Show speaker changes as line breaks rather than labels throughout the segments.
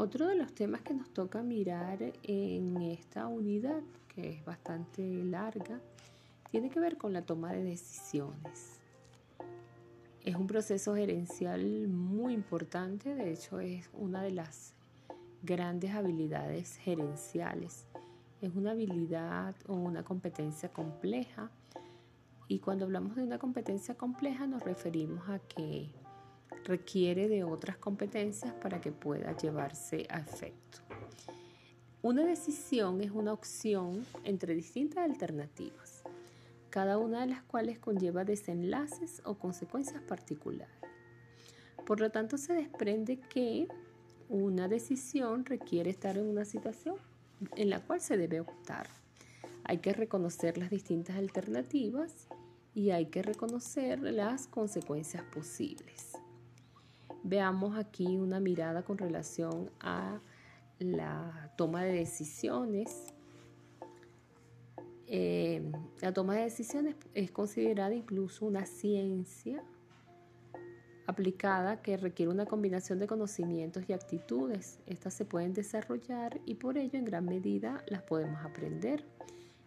Otro de los temas que nos toca mirar en esta unidad, que es bastante larga, tiene que ver con la toma de decisiones. Es un proceso gerencial muy importante, de hecho es una de las grandes habilidades gerenciales. Es una habilidad o una competencia compleja y cuando hablamos de una competencia compleja nos referimos a que requiere de otras competencias para que pueda llevarse a efecto. Una decisión es una opción entre distintas alternativas, cada una de las cuales conlleva desenlaces o consecuencias particulares. Por lo tanto, se desprende que una decisión requiere estar en una situación en la cual se debe optar. Hay que reconocer las distintas alternativas y hay que reconocer las consecuencias posibles. Veamos aquí una mirada con relación a la toma de decisiones. Eh, la toma de decisiones es considerada incluso una ciencia aplicada que requiere una combinación de conocimientos y actitudes. Estas se pueden desarrollar y por ello en gran medida las podemos aprender.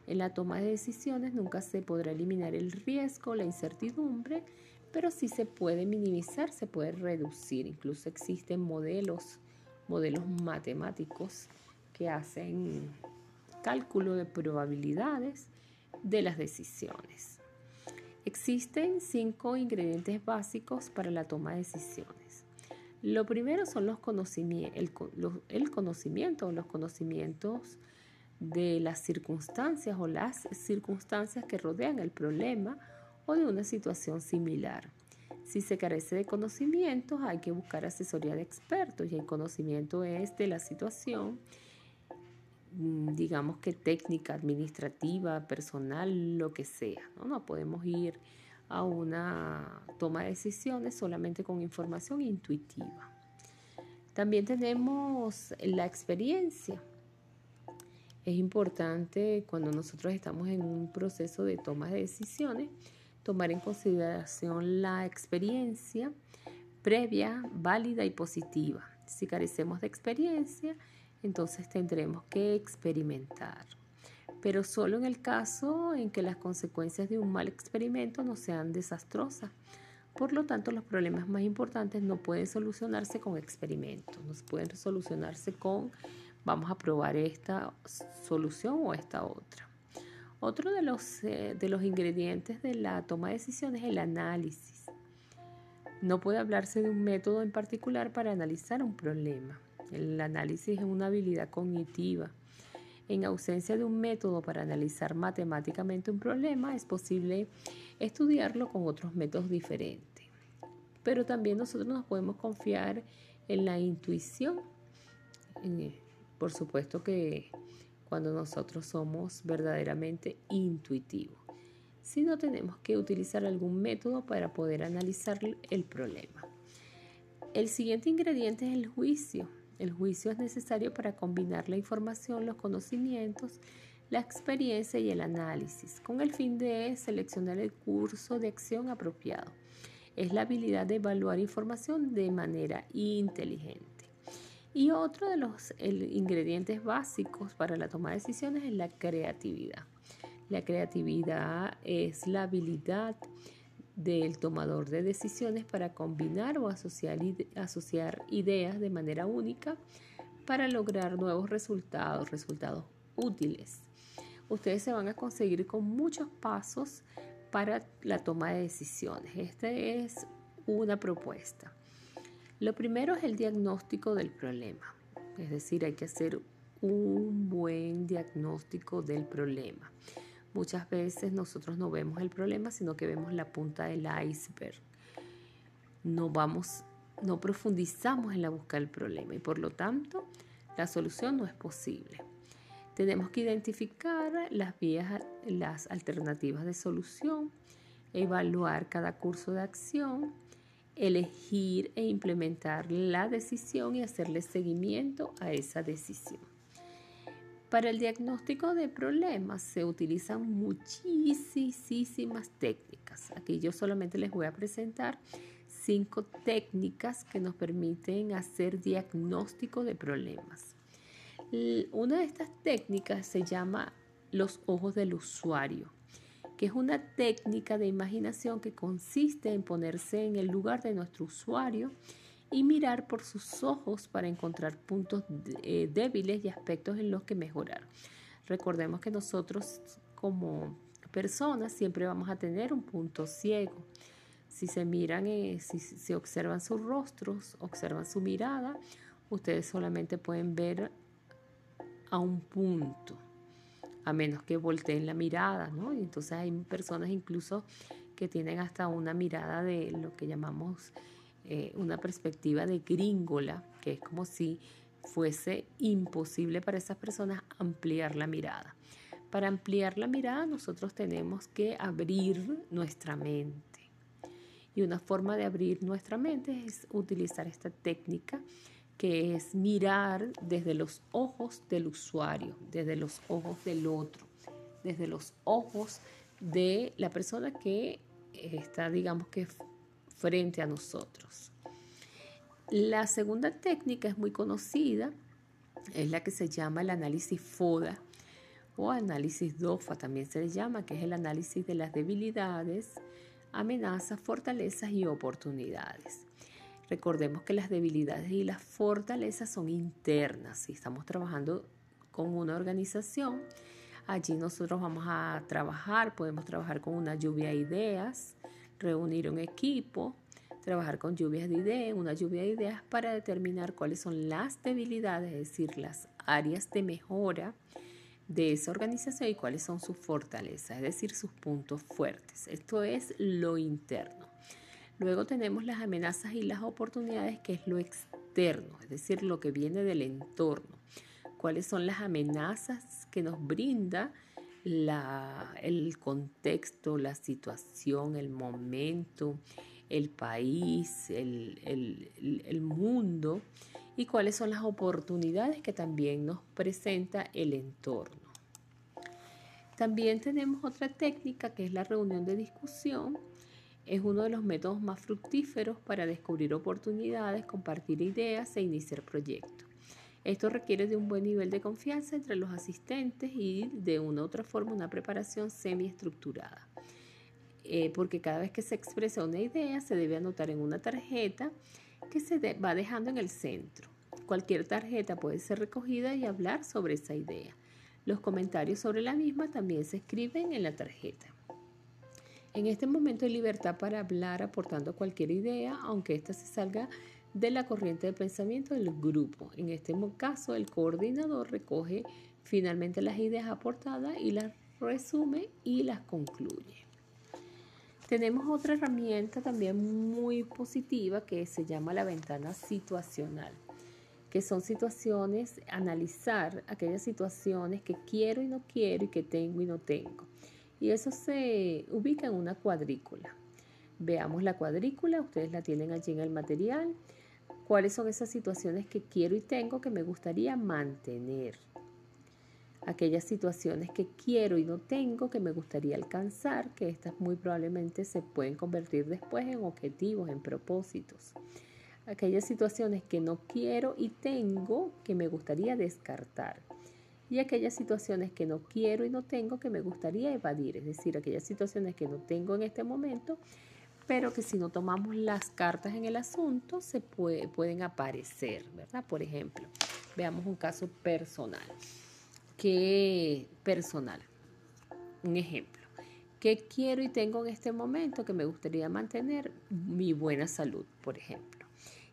En la toma de decisiones nunca se podrá eliminar el riesgo, la incertidumbre, pero sí se puede minimizar, se puede reducir. Incluso existen modelos, modelos matemáticos que hacen cálculo de probabilidades de las decisiones. Existen cinco ingredientes básicos para la toma de decisiones. Lo primero son los conocimientos, el, conocimiento los conocimientos de las circunstancias o las circunstancias que rodean el problema o de una situación similar. Si se carece de conocimientos, hay que buscar asesoría de expertos y el conocimiento es de la situación Mm, digamos que técnica, administrativa, personal, lo que sea. ¿no? no podemos ir a una toma de decisiones solamente con información intuitiva. También tenemos la experiencia. Es importante cuando nosotros estamos en un proceso de toma de decisiones tomar en consideración la experiencia previa, válida y positiva. Si carecemos de experiencia, entonces tendremos que experimentar. Pero solo en el caso en que las consecuencias de un mal experimento no sean desastrosas. Por lo tanto, los problemas más importantes no pueden solucionarse con experimentos, no pueden solucionarse con vamos a probar esta solución o esta otra. Otro de los, eh, de los ingredientes de la toma de decisiones es el análisis. No puede hablarse de un método en particular para analizar un problema. El análisis es una habilidad cognitiva. En ausencia de un método para analizar matemáticamente un problema, es posible estudiarlo con otros métodos diferentes. Pero también nosotros nos podemos confiar en la intuición. Por supuesto que cuando nosotros somos verdaderamente intuitivos. Si no tenemos que utilizar algún método para poder analizar el problema. El siguiente ingrediente es el juicio. El juicio es necesario para combinar la información, los conocimientos, la experiencia y el análisis, con el fin de seleccionar el curso de acción apropiado. Es la habilidad de evaluar información de manera inteligente. Y otro de los ingredientes básicos para la toma de decisiones es la creatividad. La creatividad es la habilidad del tomador de decisiones para combinar o asociar, ideas de manera única para lograr nuevos resultados, resultados útiles. Ustedes se van a conseguir con muchos pasos para la toma de decisiones. Esta es una propuesta. Lo primero es el diagnóstico del problema, es decir, hay que hacer un buen diagnóstico del problema. Muchas veces nosotros no vemos el problema, sino que vemos la punta del iceberg. No vamos, no profundizamos en la búsqueda del problema y por lo tanto la solución no es posible. Tenemos que identificar las vías, las alternativas de solución, evaluar cada curso de acción, elegir e implementar la decisión y hacerle seguimiento a esa decisión. Para el diagnóstico de problemas se utilizan muchísimas técnicas. Aquí yo solamente les voy a presentar cinco técnicas que nos permiten hacer diagnóstico de problemas. Una de estas técnicas se llama los ojos del usuario, que es una técnica de imaginación que consiste en ponerse en el lugar de nuestro usuario y mirar por sus ojos para encontrar puntos eh, débiles y aspectos en los que mejorar. Recordemos que nosotros como personas siempre vamos a tener un punto ciego. Si se miran, eh, si se observan sus rostros, observan su mirada, ustedes solamente pueden ver a un punto, a menos que volteen la mirada, ¿no? Y entonces hay personas incluso que tienen hasta una mirada de lo que llamamos eh, una perspectiva de gringola, que es como si fuese imposible para esas personas ampliar la mirada. Para ampliar la mirada nosotros tenemos que abrir nuestra mente. Y una forma de abrir nuestra mente es utilizar esta técnica que es mirar desde los ojos del usuario, desde los ojos del otro, desde los ojos de la persona que está, digamos que, frente a nosotros. La segunda técnica es muy conocida, es la que se llama el análisis FODA o análisis DOFA también se le llama, que es el análisis de las debilidades, amenazas, fortalezas y oportunidades. Recordemos que las debilidades y las fortalezas son internas. Si estamos trabajando con una organización, allí nosotros vamos a trabajar, podemos trabajar con una lluvia de ideas, reunir un equipo, trabajar con lluvias de ideas, una lluvia de ideas para determinar cuáles son las debilidades, es decir, las áreas de mejora de esa organización y cuáles son sus fortalezas, es decir, sus puntos fuertes. Esto es lo interno. Luego tenemos las amenazas y las oportunidades, que es lo externo, es decir, lo que viene del entorno. ¿Cuáles son las amenazas que nos brinda el contexto, la situación, el momento, el país, el, el, mundo y cuáles son las oportunidades que también nos presenta el entorno. También tenemos otra técnica que es la reunión de discusión. Es uno de los métodos más fructíferos para descubrir oportunidades, compartir ideas e iniciar proyectos. Esto requiere de un buen nivel de confianza entre los asistentes y de una u otra forma una preparación semiestructurada. Eh, porque cada vez que se expresa una idea se debe anotar en una tarjeta que se va dejando en el centro. Cualquier tarjeta puede ser recogida y hablar sobre esa idea. Los comentarios sobre la misma también se escriben en la tarjeta. En este momento hay libertad para hablar aportando cualquier idea, aunque ésta se salga de la corriente de pensamiento del grupo. En este caso, el coordinador recoge finalmente las ideas aportadas y las resume y las concluye. Tenemos otra herramienta también muy positiva que se llama la ventana situacional, que son situaciones, analizar aquellas situaciones que quiero y no quiero y que tengo y no tengo. Y eso se ubica en una cuadrícula. Veamos la cuadrícula, ustedes la tienen allí en el material cuáles son esas situaciones que quiero y tengo que me gustaría mantener. Aquellas situaciones que quiero y no tengo que me gustaría alcanzar, que estas muy probablemente se pueden convertir después en objetivos, en propósitos. Aquellas situaciones que no quiero y tengo que me gustaría descartar. Y aquellas situaciones que no quiero y no tengo que me gustaría evadir. Es decir, aquellas situaciones que no tengo en este momento pero que si no tomamos las cartas en el asunto se pueden aparecer, ¿verdad? Por ejemplo, veamos un caso personal. ¿Qué personal? Un ejemplo. ¿Qué quiero y tengo en este momento que me gustaría mantener? Mi buena salud, por ejemplo.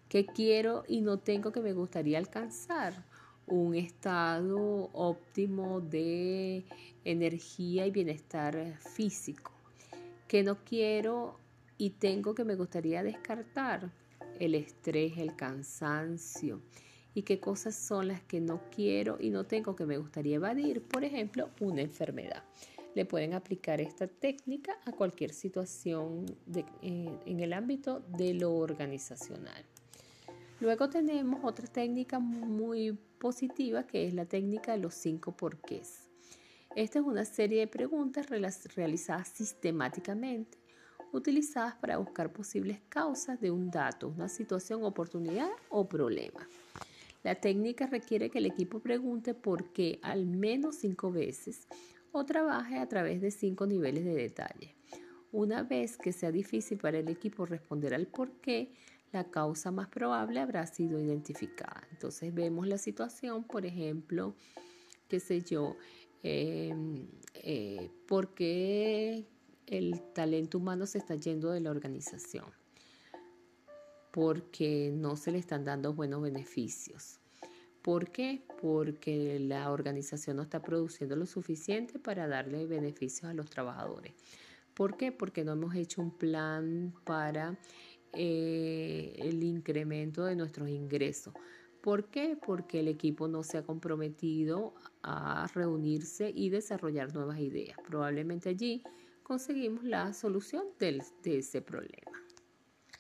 ¿Qué quiero y no tengo que me gustaría alcanzar? Un estado óptimo de energía y bienestar físico. ¿Qué no quiero y tengo que me gustaría descartar el estrés, el cansancio y qué cosas son las que no quiero y no tengo que me gustaría evadir, por ejemplo, una enfermedad. Le pueden aplicar esta técnica a cualquier situación eh, en el ámbito de lo organizacional. Luego tenemos otra técnica muy positiva que es la técnica de los cinco porqués. Esta es una serie de preguntas realizadas sistemáticamente utilizadas para buscar posibles causas de un dato, una situación, oportunidad o problema. La técnica requiere que el equipo pregunte por qué al menos cinco veces o trabaje a través de cinco niveles de detalle. Una vez que sea difícil para el equipo responder al por qué, la causa más probable habrá sido identificada. Entonces vemos la situación, por ejemplo, qué sé yo, em, eh, por qué el talento humano se está yendo de la organización, porque no se le están dando buenos beneficios. ¿Por qué? Porque la organización no está produciendo lo suficiente para darle beneficios a los trabajadores. ¿Por qué? Porque no hemos hecho un plan para eh, el incremento de nuestros ingresos. ¿Por qué? Porque el equipo no se ha comprometido a reunirse y desarrollar nuevas ideas. Probablemente allí conseguimos la solución de ese problema.